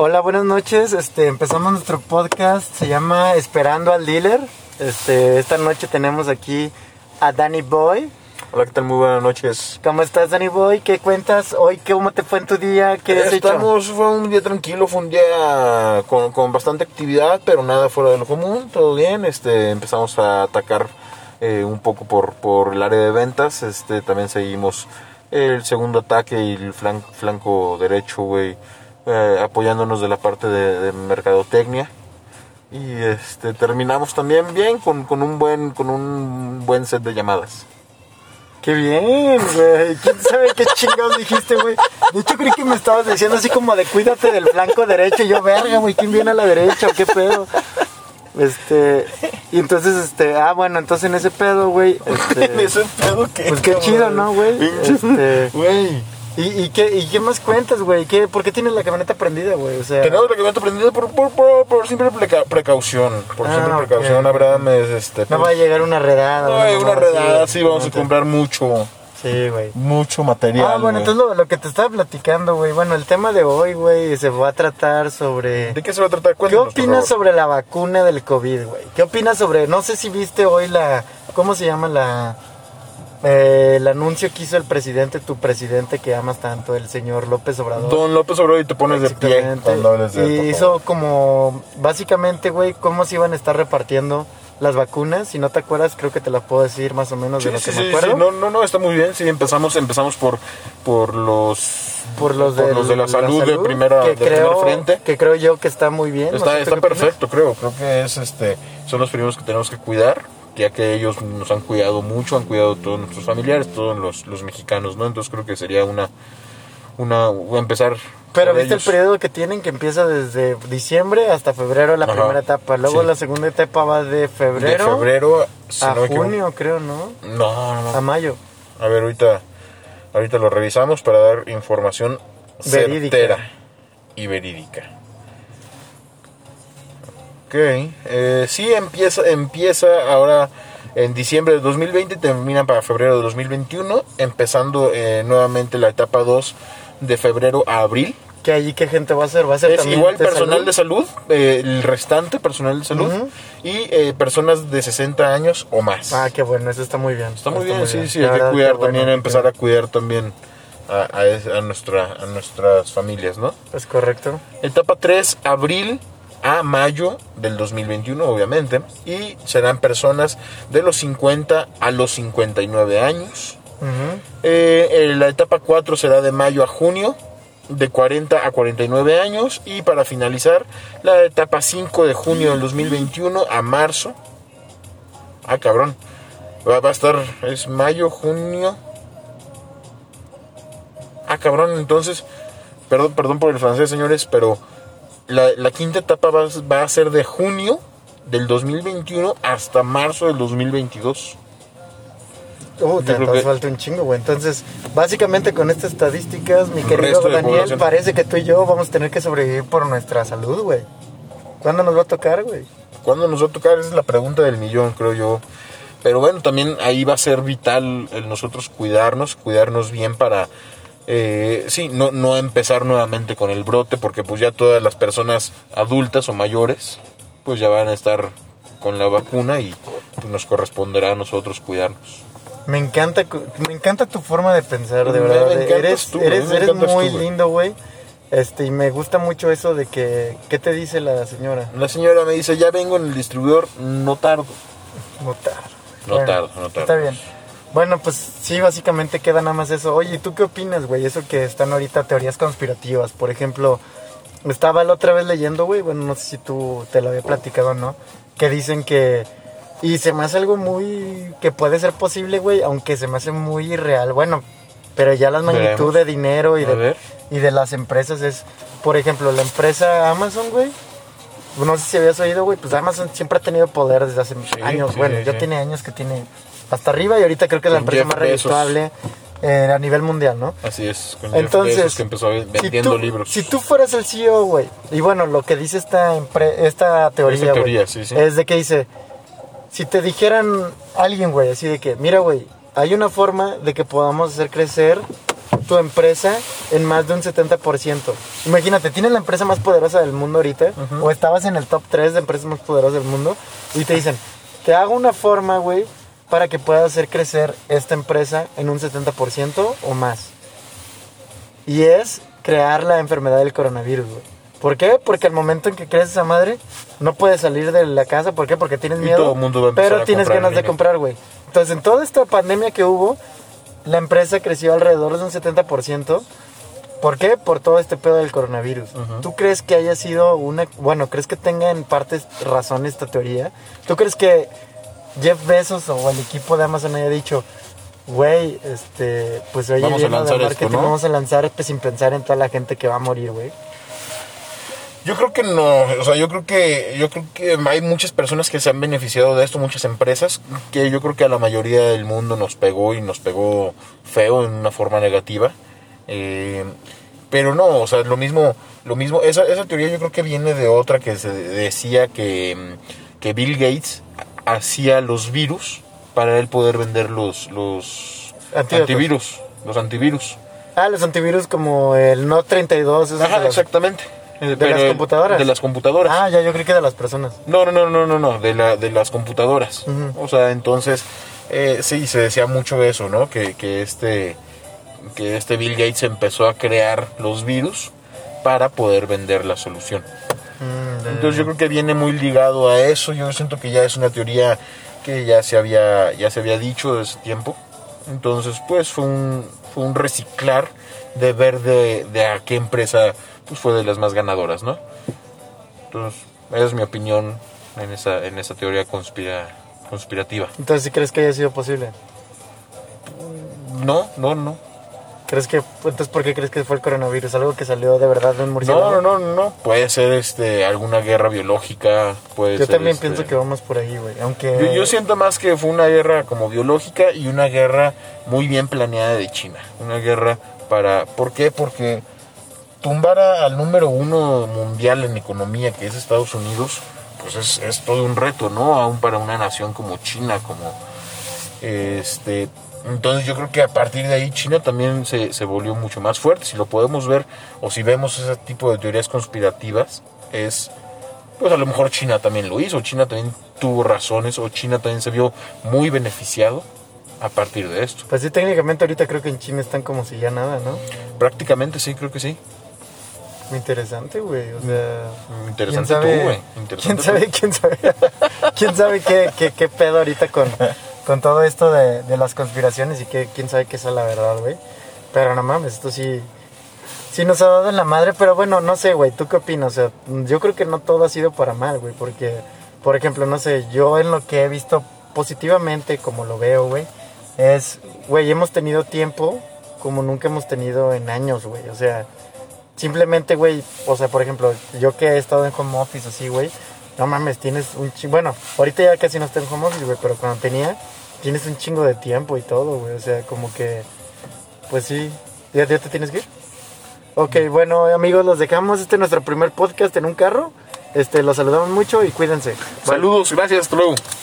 Hola, buenas noches. Este, empezamos nuestro podcast. Se llama Esperando al Dealer. Este, esta noche tenemos aquí a Danny Boy. Hola, ¿qué tal? Muy buenas noches. ¿Cómo estás, Danny Boy? ¿Qué cuentas hoy? ¿Cómo te fue en tu día? ¿Qué has hecho? Estamos, fue un día tranquilo, fue un día con, con bastante actividad, pero nada fuera de lo común, todo bien. Este, empezamos a atacar eh, un poco por, por el área de ventas. Este, también seguimos el segundo ataque y el flan- flanco derecho, güey, eh, apoyándonos de la parte de, de mercadotecnia. Y este, terminamos también bien con, con un buen, con un buen set de llamadas. Qué bien, güey. ¿Quién sabe qué chingados dijiste, güey? De hecho, creí que me estabas diciendo así como de cuídate del flanco derecho. Y yo, verga, güey, ¿quién viene a la derecha o qué pedo? Este, y entonces, este, ah, bueno, entonces en ese pedo, güey, este, ese pedo que. pues qué chido, ¿no, güey? Este, Güey. ¿Y, y qué, ¿Y qué más cuentas, güey? ¿Qué, ¿Por qué tienes la camioneta prendida, güey? O sea, Tenemos la camioneta prendida por, por, por, por simple precaución. Por Ah, simple precaución, Abraham es este. no va a llegar una redada. No, hay una redada, sí, vamos a comprar mucho, Sí, güey. mucho material. Ah, bueno, güey. entonces lo, lo que te estaba platicando, güey. Bueno, el tema de hoy, güey, se va a tratar sobre... ¿De qué se va a tratar? ¿Qué Cuéntanos, por opinas sobre la vacuna del COVID, güey? ¿Qué opinas sobre, no sé si viste hoy la, ¿cómo se llama la, eh, el anuncio que hizo el presidente, tu presidente que amas tanto, el señor López Obrador? Don López Obrador y te pones de pie Y hizo como, básicamente, güey, cómo se iban a estar repartiendo las vacunas. Si no te acuerdas, creo que te la puedo decir más o menos Sí, de lo sí, que sí, me acuerdo. no, no, no, está muy bien. Sí, empezamos, empezamos por, por los, Por los, de la salud, de primera, que de primer creo, frente. Que creo yo que está muy bien. no Está, sé, ¿tú está opinas? perfecto, creo. Creo que es este, son los primeros que tenemos que cuidar, ya que ellos nos han cuidado mucho, han cuidado todos nuestros familiares, todos los, los mexicanos, ¿no? Entonces creo que sería una, una, empezar. Pero viste el ellos. periodo que tienen que empieza desde diciembre hasta febrero la Ajá, primera etapa. Luego sí. la segunda etapa va de de febrero, febrero si a no junio, creo, ¿no? No, no, no. A mayo. A ver, ahorita, ahorita lo revisamos para dar información Verídica. certera y verídica. Ok, eh, sí empieza, empieza ahora en diciembre de 2020 y termina para febrero de 2021, empezando eh, nuevamente la etapa 2 de febrero a abril. Que allí qué gente va a ser, va a ser Es también igual de personal salud? de salud, eh, el restante personal de salud Ujú. y eh, personas de 60 años o más. Ah, qué bueno, eso está muy bien. Está muy bien, sí, sí, La hay que cuidar qué bueno, también, empezar qué a cuidar también a, a a nuestra, a nuestras familias, ¿no? Es correcto. Etapa 3, abril a mayo del 2021, obviamente, y serán personas de los 50 a los 59 años. Eh, la etapa 4 será de mayo a junio, de 40 a 49 años, y para finalizar, la etapa 5 de junio del 2021 a marzo. Ah, cabrón. Va, va a estar, es mayo, junio. Ah, cabrón, entonces, perdón, perdón por el francés, señores, pero la, la quinta etapa va, a- va a ser de junio del 2021 hasta marzo del 2022. Uh, te nos que- falta un chingo, güey. Entonces, básicamente con estas estadísticas, mi querido Daniel, población. parece que tú y yo vamos a tener que sobrevivir por nuestra salud, güey. ¿Cuándo nos va a tocar, güey? ¿Cuándo nos va a tocar? Esa es la pregunta del millón, creo yo. Pero bueno, también ahí va a ser vital el nosotros cuidarnos, cuidarnos bien para, eh, sí, no, no empezar nuevamente con el brote, porque pues ya todas las personas adultas o mayores, pues ya van a estar con la vacuna y pues, nos corresponderá a nosotros cuidarnos. Me encanta, me encanta tu forma de pensar, de Me- verdad. me eres tú, eres, muy tú, lindo, güey. Este, y me gusta mucho eso de que, ¿qué te dice la señora? La señora me dice, ya vengo en el distribuidor, no tardo. No tardo. No tardo, no tardo. Está bien. Bueno, pues sí, básicamente queda nada más eso. Oye, ¿y tú qué opinas, güey? Eso que están ahorita teorías conspirativas. Por ejemplo, estaba la otra vez leyendo, güey, bueno, no sé si tú te lo había platicado o no, que dicen que... Y se me hace algo muy... que puede ser posible, güey, aunque se me hace muy irreal. Bueno, pero ya la magnitud Veremos. de dinero y de, y de las empresas es... Por ejemplo, la empresa Amazon, güey. No sé si habías oído, güey, pues Amazon siempre ha tenido poder desde hace años. sí, bueno, sí, sí. tiene años que tiene hasta arriba y ahorita creo que es la empresa Jeff más redituable eh, a nivel mundial, ¿no? Así es, con Jeff Entonces, Bezos, que empezó si vendiendo tú, libros. Si tú fueras el CEO, güey, y bueno, lo que dice esta, esta teoría, Esta güey, teoría, sí, sí. es de que dice, si te dijeran alguien, güey, así de que, mira, güey, hay una forma de que podamos hacer crecer tu empresa en más de un 70%. Imagínate, tienes la empresa más poderosa del mundo ahorita, o estabas en el top 3 de empresas más poderosas del mundo, y te dicen, te hago una forma, güey, para que puedas hacer crecer esta empresa en un 70% o más. Y es crear la enfermedad del coronavirus, güey. ¿Por qué? Porque al momento en que crees esa madre, no puedes salir de la casa. ¿Por qué? Porque tienes Y miedo. todo el mundo va a empezar pero a tienes ganas de comprar, güey. Entonces, en toda esta pandemia que hubo, la empresa creció alrededor de un 70%. ¿Por qué? Por todo este pedo del coronavirus. ¿Tú crees que haya sido una... Bueno, ¿crees que tenga en parte razón esta teoría? ¿Tú crees que Jeff Bezos o el equipo de Amazon haya dicho, güey, este, pues oye, Vamos a de lanzar esto, marketing, ¿no? vamos a lanzar pues, sin pensar en toda la gente que va a morir, güey? Yo creo que no, o sea, yo creo que yo creo que hay muchas personas que se han beneficiado de esto, muchas empresas, que yo creo que a la mayoría del mundo nos pegó y nos pegó feo en una forma negativa. Eh, pero no, o sea, lo mismo, lo mismo, esa, esa teoría yo creo que viene de otra que se decía que, que Bill Gates hacía los virus para él poder vender los, los Antídotos. antivirus, los antivirus. Ah, los antivirus como el No 32. esos Ajá, de los- exactamente. Eh, ¿De pero las computadoras? De las computadoras. Ah, ya, yo creí que de las personas. No, no, no, no, no, no, de, la, de las computadoras. O sea, entonces, eh, sí, se decía mucho eso, ¿no? Que, que, este, que este Bill Gates empezó a crear los virus para poder vender la solución. Mm, Entonces yo creo que viene muy ligado a eso. Yo siento que ya es una teoría que ya se había, ya se había dicho desde ese tiempo. Entonces, pues fue un, fue un reciclar de ver de, de a qué empresa pues, fue de las más ganadoras, ¿no? Entonces, esa es mi opinión en esa, en esa teoría conspira, conspirativa. Entonces, ¿sí crees que haya sido posible? No, no, no. ¿Crees que, entonces, ¿por qué crees que fue el coronavirus? ¿Algo que salió de verdad de un murciélago? No, no, no, no. Puede ser este alguna guerra biológica. Puede Yo ser, también este, pienso que vamos por ahí, güey. Aunque... Yo, yo siento más que fue una guerra como biológica y una guerra muy bien planeada de China. Una guerra para... ¿Por qué? Porque tumbar a- al número uno mundial en economía, que es Estados Unidos, pues es, es todo un reto, ¿no? Aún para una nación como China, como... Este... Entonces yo creo que a partir de ahí China también se, se volvió mucho más fuerte. Si lo podemos ver o si vemos ese tipo de teorías conspirativas, es pues a lo mejor China también lo hizo, China también tuvo razones o China también se vio muy beneficiado a partir de esto. Pues sí, técnicamente ahorita creo que en China están como si ya nada, ¿no? Prácticamente sí, creo que sí. Muy interesante, güey. O sea... Interesante ¿quién sabe, tú, güey. ¿Quién Interesante sabe, quién sabe? ¿Quién sabe qué, qué, qué pedo ahorita con, con todo esto de, de las conspiraciones y que, quién sabe qué es la verdad, güey? Pero no mames, esto sí... Sí nos ha dado en la madre, pero bueno, no sé, güey, ¿tú qué opinas? O sea, yo creo que no todo ha sido para mal, güey, porque, por ejemplo, no sé, yo en lo que he visto positivamente, como lo veo, güey, es, güey, hemos tenido tiempo como nunca hemos tenido en años, güey, o sea, simplemente, güey, o sea, por ejemplo, yo que he estado en home office así, güey, no mames, tienes un chingo, bueno, ahorita ya casi no estoy en home office, güey, pero cuando tenía, tienes un chingo de tiempo y todo, güey, o sea, como que, pues sí, ¿ya, ya te tienes que ir? Ok, bueno, amigos, los dejamos, este es nuestro primer podcast en un carro, este, los saludamos mucho y cuídense. Saludos, gracias, hasta luego.